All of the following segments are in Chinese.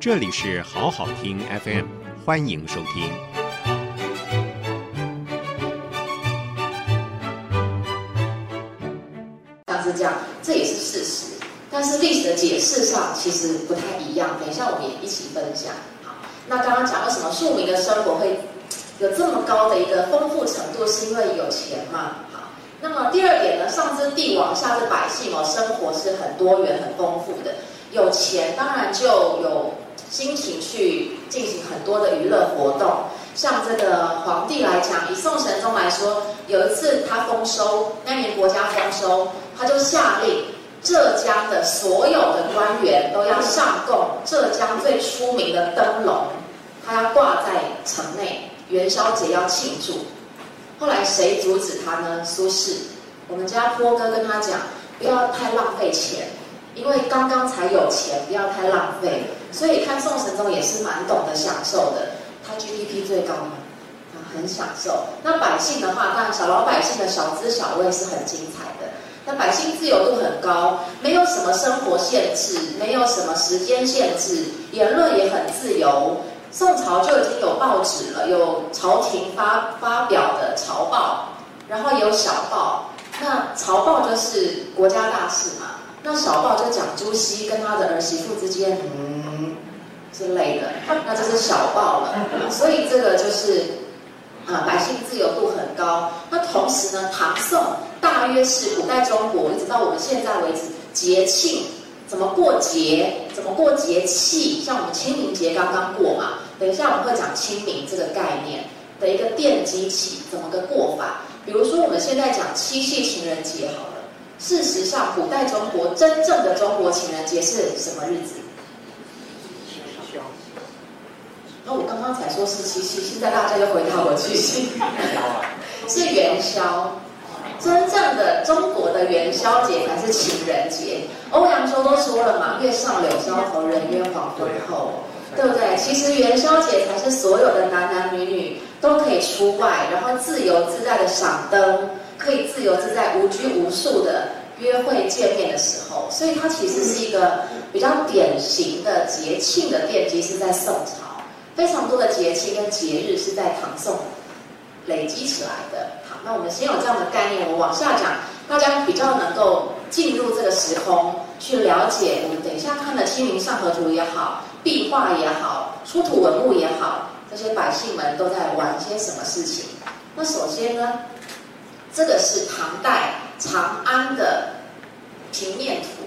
这里是好好听 FM，欢迎收听。像是这样，这也是事实，但是历史的解释上其实不太一样。等一下我们也一起分享。好，那刚刚讲为什么庶民的生活会有这么高的一个丰富程度，是因为有钱嘛？好，那么第二点呢，上至帝王，下至百姓哦，生活是很多元、很丰富的。有钱当然就有心情去进行很多的娱乐活动，像这个皇帝来讲，以宋神宗来说，有一次他丰收，那年国家丰收，他就下令浙江的所有的官员都要上贡浙江最出名的灯笼，他要挂在城内，元宵节要庆祝。后来谁阻止他呢？苏轼，我们家坡哥跟他讲，不要太浪费钱。因为刚刚才有钱，不要太浪费。所以看宋神宗也是蛮懂得享受的，他 GDP 最高嘛，他很享受。那百姓的话，当然小老百姓的小资小味是很精彩的。那百姓自由度很高，没有什么生活限制，没有什么时间限制，言论也很自由。宋朝就已经有报纸了，有朝廷发发表的朝报，然后也有小报。那朝报就是国家大事嘛。那小报就讲朱熹跟他的儿媳妇之间，嗯之类的，那这是小报了。所以这个就是啊，百姓自由度很高。那同时呢，唐宋大约是古代中国一直到我们现在为止，节庆怎么过节，怎么过节气，像我们清明节刚刚过嘛，等一下我们会讲清明这个概念的一个奠基起，怎么个过法？比如说我们现在讲七夕情人节好了。事实上，古代中国真正的中国情人节是什么日子？那我刚刚才说是七夕，现在大家又回答我七夕，是元宵。真正的中国的元宵节才是情人节。欧阳修都说了嘛，“月上柳梢头，人约黄昏后”，对不对？其实元宵节才是所有的男男女女都可以出外，然后自由自在的赏灯。可以自由自在、无拘无束的约会见面的时候，所以它其实是一个比较典型的节庆的奠基，是在宋朝，非常多的节气跟节日是在唐宋累积起来的。好，那我们先有这样的概念，我往下讲，大家比较能够进入这个时空去了解。我们等一下看的《清明上河图》也好，壁画也好，出土文物也好，这些百姓们都在玩些什么事情？那首先呢？这个是唐代长安的平面图，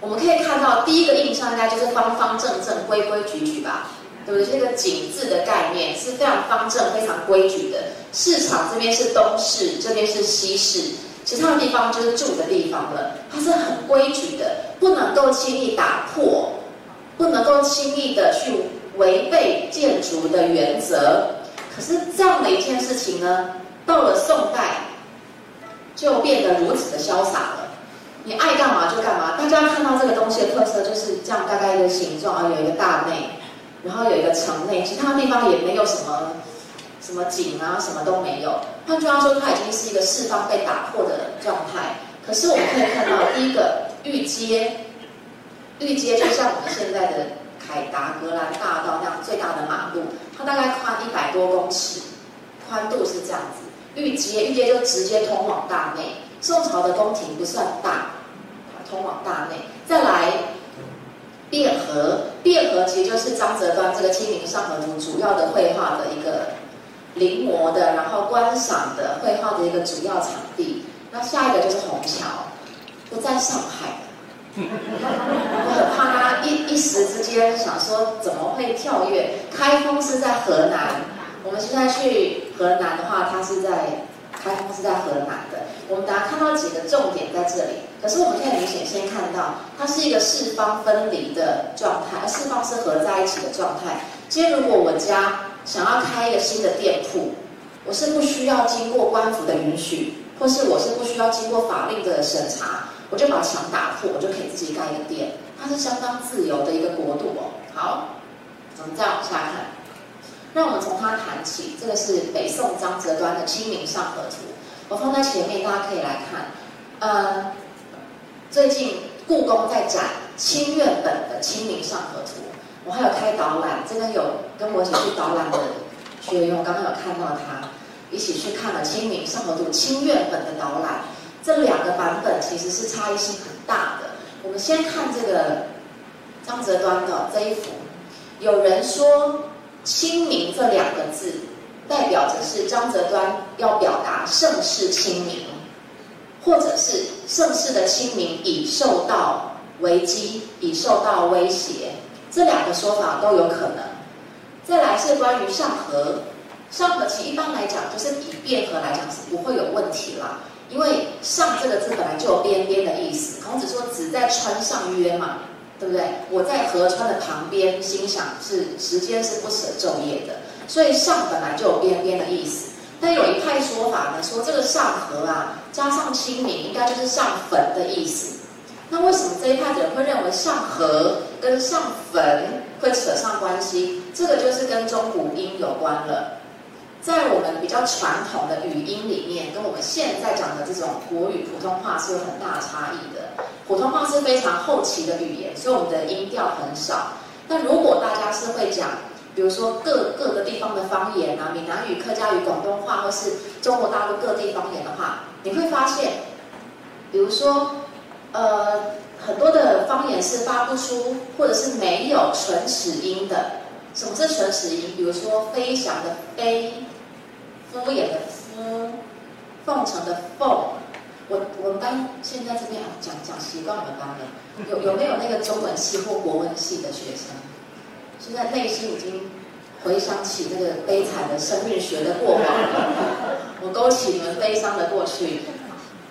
我们可以看到第一个印象应该就是方方正正、规规矩矩吧，对不对？这个井字的概念是非常方正、非常规矩的。市场这边是东市，这边是西市，其他的地方就是住的地方了。它是很规矩的，不能够轻易打破，不能够轻易的去违背建筑的原则。可是这样的一件事情呢，到了宋代。就变得如此的潇洒了，你爱干嘛就干嘛。大家看到这个东西的特色就是这样，大概一个形状啊，有一个大内，然后有一个城内，其他地方也没有什么什么井啊，什么都没有。换句话说，它已经是一个四方被打破的状态。可是我们可以看到，第一个御街，御街就像我们现在的凯达格兰大道那样最大的马路，它大概宽一百多公尺，宽度是这样子。御街，御街就直接通往大内。宋朝的宫廷不算大，通往大内。再来，汴河，汴河其实就是张择端这个《清明上河图》主要的绘画的一个临摹的，然后观赏的绘画的一个主要场地。那下一个就是虹桥，不在上海。我很怕他一一时之间想说怎么会跳跃？开封是在河南。我们现在去河南的话，它是在开封是在河南的。我们大家看到几个重点在这里，可是我们可以明显先看到，它是一个四方分离的状态，而四方是合在一起的状态。今天如果我家想要开一个新的店铺，我是不需要经过官府的允许，或是我是不需要经过法令的审查，我就把墙打破，我就可以自己盖一个店。它是相当自由的一个国度哦。好，我们再往下看。让我们从它谈起。这个是北宋张择端的《清明上河图》，我放在前面，大家可以来看。呃，最近故宫在展清苑本的《清明上河图》，我还有开导览，这边有跟我一起去导览的学员，我刚刚有看到他一起去看了《清明上河图》清苑本的导览，这两个版本其实是差异性很大的。我们先看这个张择端的这一幅，有人说“清明”这两个字代表着是张择端要表达盛世清明，或者是盛世的清明已受到危机，已受到威胁。这两个说法都有可能。再来是关于上河，上河其实一般来讲就是以汴河来讲是不会有问题啦，因为上这个字本来就有边边的意思。孔子说“子在川上曰”嘛，对不对？我在河川的旁边，心想是时间是不舍昼夜的，所以上本来就有边边的意思。但有一派说法呢，说这个上河啊，加上清明，应该就是上坟的意思。那为什么这一派的人会认为上河跟上坟会扯上关系？这个就是跟中古音有关了。在我们比较传统的语音里面，跟我们现在讲的这种国语普通话是有很大差异的。普通话是非常后期的语言，所以我们的音调很少。那如果大家是会讲，比如说各各个地方的方言啊，闽南语、客家语、广东话，或是中国大陆各地方言的话，你会发现，比如说。呃，很多的方言是发不出，或者是没有唇齿音的。什么是唇齿音？比如说飞翔的飞，敷衍的敷，奉承的奉。我我们班现在这边啊，讲讲习惯我们班的。有有没有那个中文系或国文系的学生？现在内心已经回想起那个悲惨的生命学的过往了。我勾起你们悲伤的过去。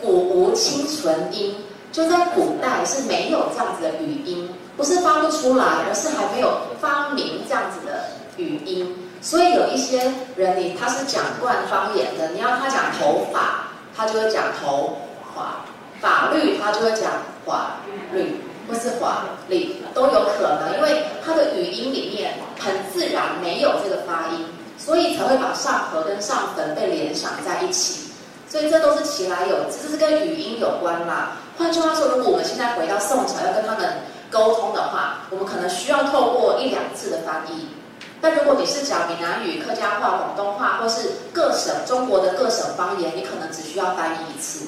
古无清唇音。就在古代是没有这样子的语音，不是发不出来，而是还没有发明这样子的语音。所以有一些人，你他是讲惯方言的，你要他讲头发，他就会讲头发；法律，他就会讲法律，或是法律都有可能，因为他的语音里面很自然没有这个发音，所以才会把上颌跟上坟被联想在一起。所以这都是其来有，这是跟语音有关啦。换句话说，如果我们现在回到宋朝要跟他们沟通的话，我们可能需要透过一两次的翻译。但如果你是讲闽南语、客家话、广东话，或是各省中国的各省方言，你可能只需要翻译一次，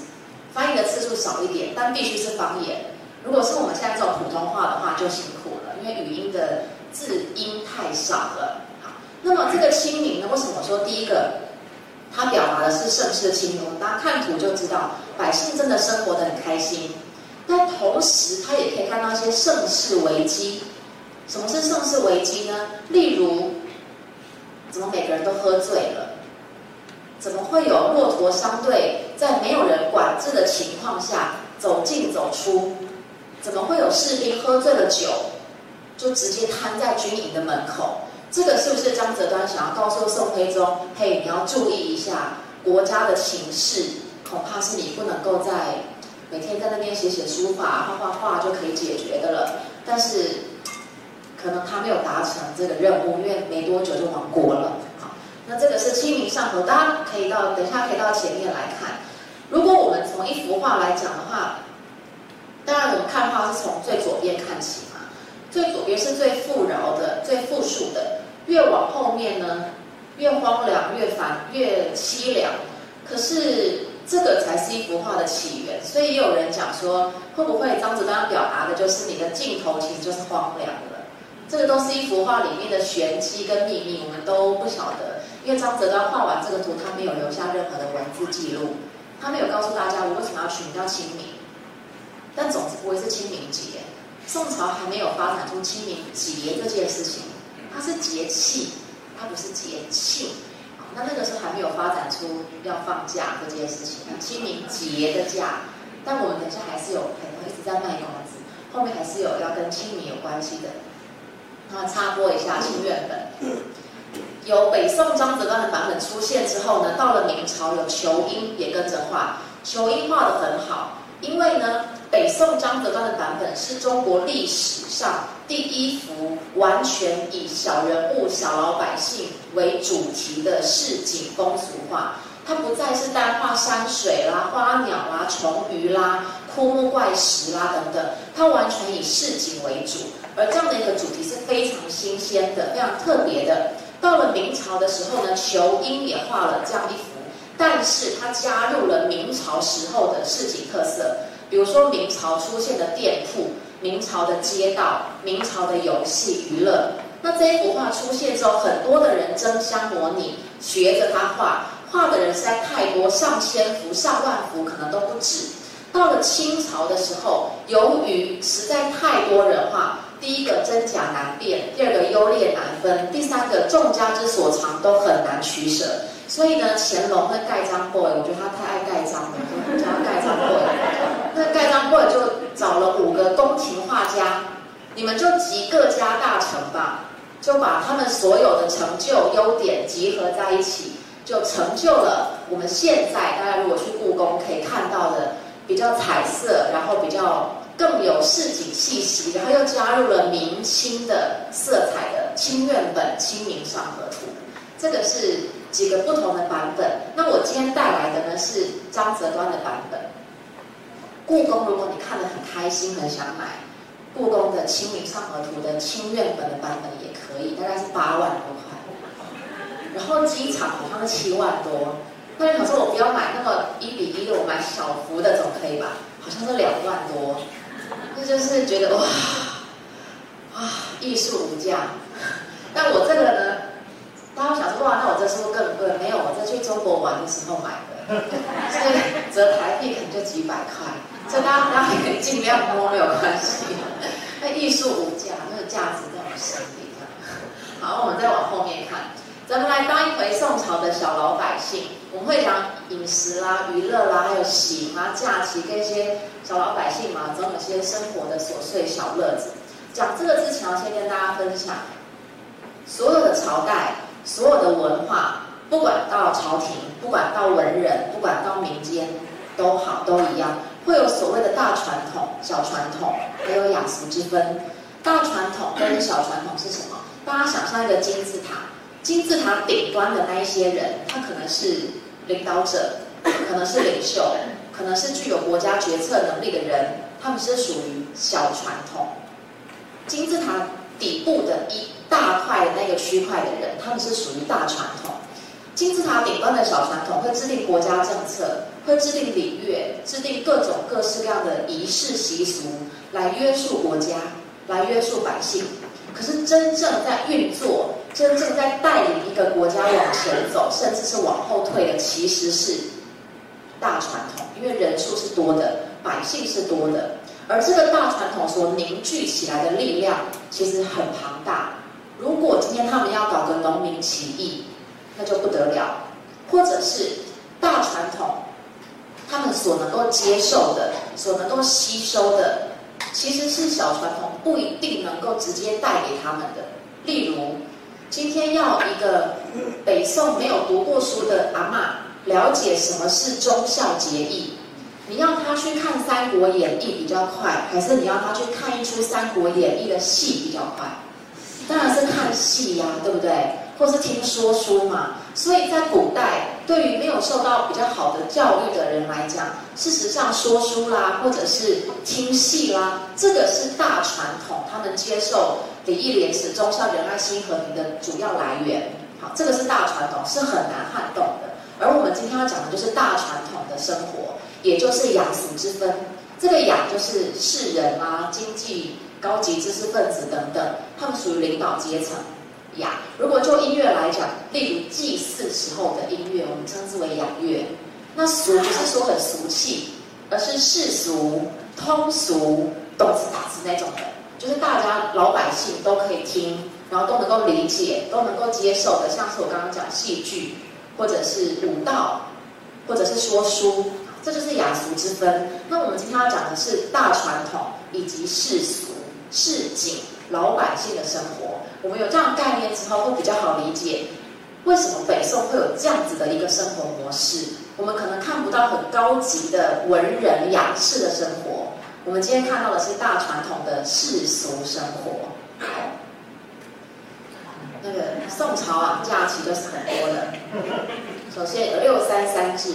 翻译的次数少一点，但必须是方言。如果是我们现在这种普通话的话，就辛苦了，因为语音的字音太少了。好，那么这个清明呢？为什么说第一个？它表达的是盛世清明，大家看图就知道，百姓真的生活得很开心。但同时，他也可以看到一些盛世危机。什么是盛世危机呢？例如，怎么每个人都喝醉了？怎么会有骆驼商队在没有人管制的情况下走进走出？怎么会有士兵喝醉了酒，就直接瘫在军营的门口？这个是不是张择端想要告诉宋徽宗？嘿，你要注意一下国家的形势，恐怕是你不能够在每天在那边写写书法、画画画就可以解决的了。但是可能他没有达成这个任务，因为没多久就亡国了。好，那这个是《清明上河》，大家可以到等一下可以到前面来看。如果我们从一幅画来讲的话，当然我们看画是从最左边看起嘛，最左边是最富饶的、最富庶的。越往后面呢，越荒凉，越烦，越凄凉。可是这个才是一幅画的起源，所以也有人讲说，会不会张择端表达的就是你的镜头其实就是荒凉了？这个都是一幅画里面的玄机跟秘密，我们都不晓得。因为张择端画完这个图，他没有留下任何的文字记录，他没有告诉大家我为什么要取名叫清明。但总之不会是清明节，宋朝还没有发展出清明节这件事情。它是节气，它不是节庆。那那个时候还没有发展出要放假这件事情，清明节的假。但我们等一下还是有可能一直在卖关子，后面还是有要跟清明有关系的。那插播一下清苑本，有北宋张择端的版本出现之后呢，到了明朝有仇英也跟着画，仇英画得很好，因为呢，北宋张择端的版本是中国历史上。第一幅完全以小人物、小老百姓为主题的市井风俗画，它不再是单画山水啦、花鸟啦、虫鱼啦、枯木怪石啦等等，它完全以市井为主，而这样的一个主题是非常新鲜的、非常特别的。到了明朝的时候呢，仇英也画了这样一幅，但是它加入了明朝时候的市井特色，比如说明朝出现的店铺、明朝的街道、明朝的游戏娱乐。那这一幅画出现之后，很多的人争相模拟，学着他画。画的人实在太多，上千幅、上万幅可能都不止。到了清朝的时候，由于实在太多人画，第一个真假难辨，第二个优劣难分，第三个众家之所长都很难取舍。所以呢，乾隆那盖章 boy，我觉得他太爱盖章了，就叫他盖章 boy。那盖章 boy 就找了五个宫廷画家，你们就集各家大成吧，就把他们所有的成就、优点集合在一起。就成就了我们现在大家如果去故宫可以看到的比较彩色，然后比较更有市井气息，然后又加入了明清的色彩的清苑本《清明上河图》，这个是几个不同的版本。那我今天带来的呢是张择端的版本。故宫如果你看得很开心，很想买故宫的《清明上河图》的清苑本的版本也可以，大概是八万多块。然后机场好像是七万多，那你想说我不要买那么一比一的，我买小幅的总可以吧？好像是两万多，那就是觉得哇，哇，艺术无价。但我这个呢，大家想说哇，那我这是不是更贵？没有，我在去中国玩的时候买的，所以折台币可能就几百块，所以大家大家可以尽量摸没有关系。那艺术无价，那个价值在我们心里。好，我们再往后面看。咱们来当一回宋朝的小老百姓，我们会讲饮食啦、娱乐啦，还有喜啊、假期跟一些小老百姓嘛，总有些生活的琐碎小乐子。讲这个之前，要先跟大家分享，所有的朝代、所有的文化，不管到朝廷，不管到文人，不管到民间，都好都一样，会有所谓的大传统、小传统，还有雅俗之分。大传统跟小传统是什么？大家想象一个金字塔。金字塔顶端的那一些人，他可能是领导者，可能是领袖，可能是具有国家决策能力的人，他们是属于小传统。金字塔底部的一大块那个区块的人，他们是属于大传统。金字塔顶端的小传统会制定国家政策，会制定礼乐，制定各种各式各样的仪式习俗，来约束国家，来约束百姓。可是真正在运作。真正在带领一个国家往前走，甚至是往后退的，其实是大传统，因为人数是多的，百姓是多的，而这个大传统所凝聚起来的力量其实很庞大。如果今天他们要搞个农民起义，那就不得了；或者是大传统，他们所能够接受的、所能够吸收的，其实是小传统不一定能够直接带给他们的。例如。今天要一个北宋没有读过书的阿嬷了解什么是忠孝节义，你要他去看《三国演义》比较快，还是你要他去看一出《三国演义》的戏比较快？当然是看戏呀，对不对？或是听说书嘛。所以在古代，对于没有受到比较好的教育的人来讲，事实上说书啦，或者是听戏啦，这个是大传统，他们接受。礼义廉耻、忠孝仁爱、心和平的主要来源，好，这个是大传统，是很难撼动的。而我们今天要讲的就是大传统的生活，也就是雅俗之分。这个雅就是士人啊、经济高级知识分子等等，他们属于领导阶层。雅，如果就音乐来讲，例如祭祀时候的音乐，我们称之为雅乐。那俗不是说很俗气，而是世俗、通俗、动次打次那种的。就是大家老百姓都可以听，然后都能够理解，都能够接受的，像是我刚刚讲戏剧，或者是舞蹈，或者是说书，这就是雅俗之分。那我们今天要讲的是大传统以及世俗、市井老百姓的生活。我们有这样概念之后，会比较好理解为什么北宋会有这样子的一个生活模式。我们可能看不到很高级的文人雅士的生活。我们今天看到的是大传统的世俗生活。那个宋朝啊，假期就是很多的。首先有六三三制，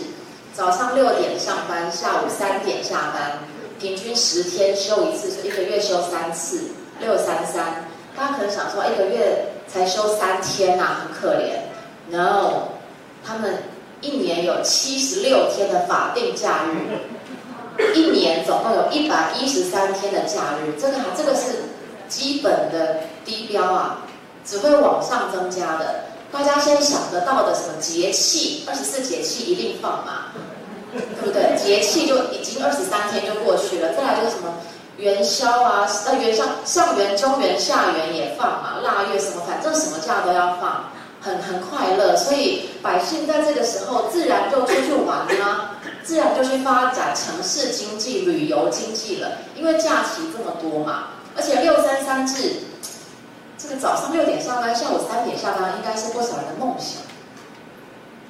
早上六点上班，下午三点下班。平均十天休一次，一个月休三次，六三三。大家可能想说，一个月才休三天呐、啊，很可怜。No，他们一年有七十六天的法定假日，一年总共有一百一十三天的假日。这个哈，这个是基本的低标啊，只会往上增加的。大家先想得到的什么节气，二十四节气一定放嘛，对不对？节气就已经二十三天就过去了，再来就是什么元宵啊，呃元宵上元、中元、下元也放嘛，腊月什么，反正什么假都要放，很很快乐。所以百姓在这个时候自然就出去玩啦，自然就去发展城市经济、旅游经济了，因为假期这么多嘛，而且六三三制。这个早上六点上班，下午三点下班，应该是不少人的梦想。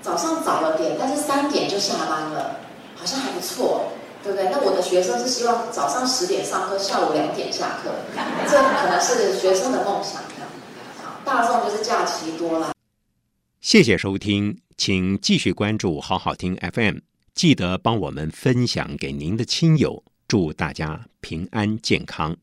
早上早了点，但是三点就下班了，好像还不错，对不对？那我的学生是希望早上十点上课，下午两点下课，这可能是学生的梦想。大众就是假期多了。谢谢收听，请继续关注好好听 FM，记得帮我们分享给您的亲友，祝大家平安健康。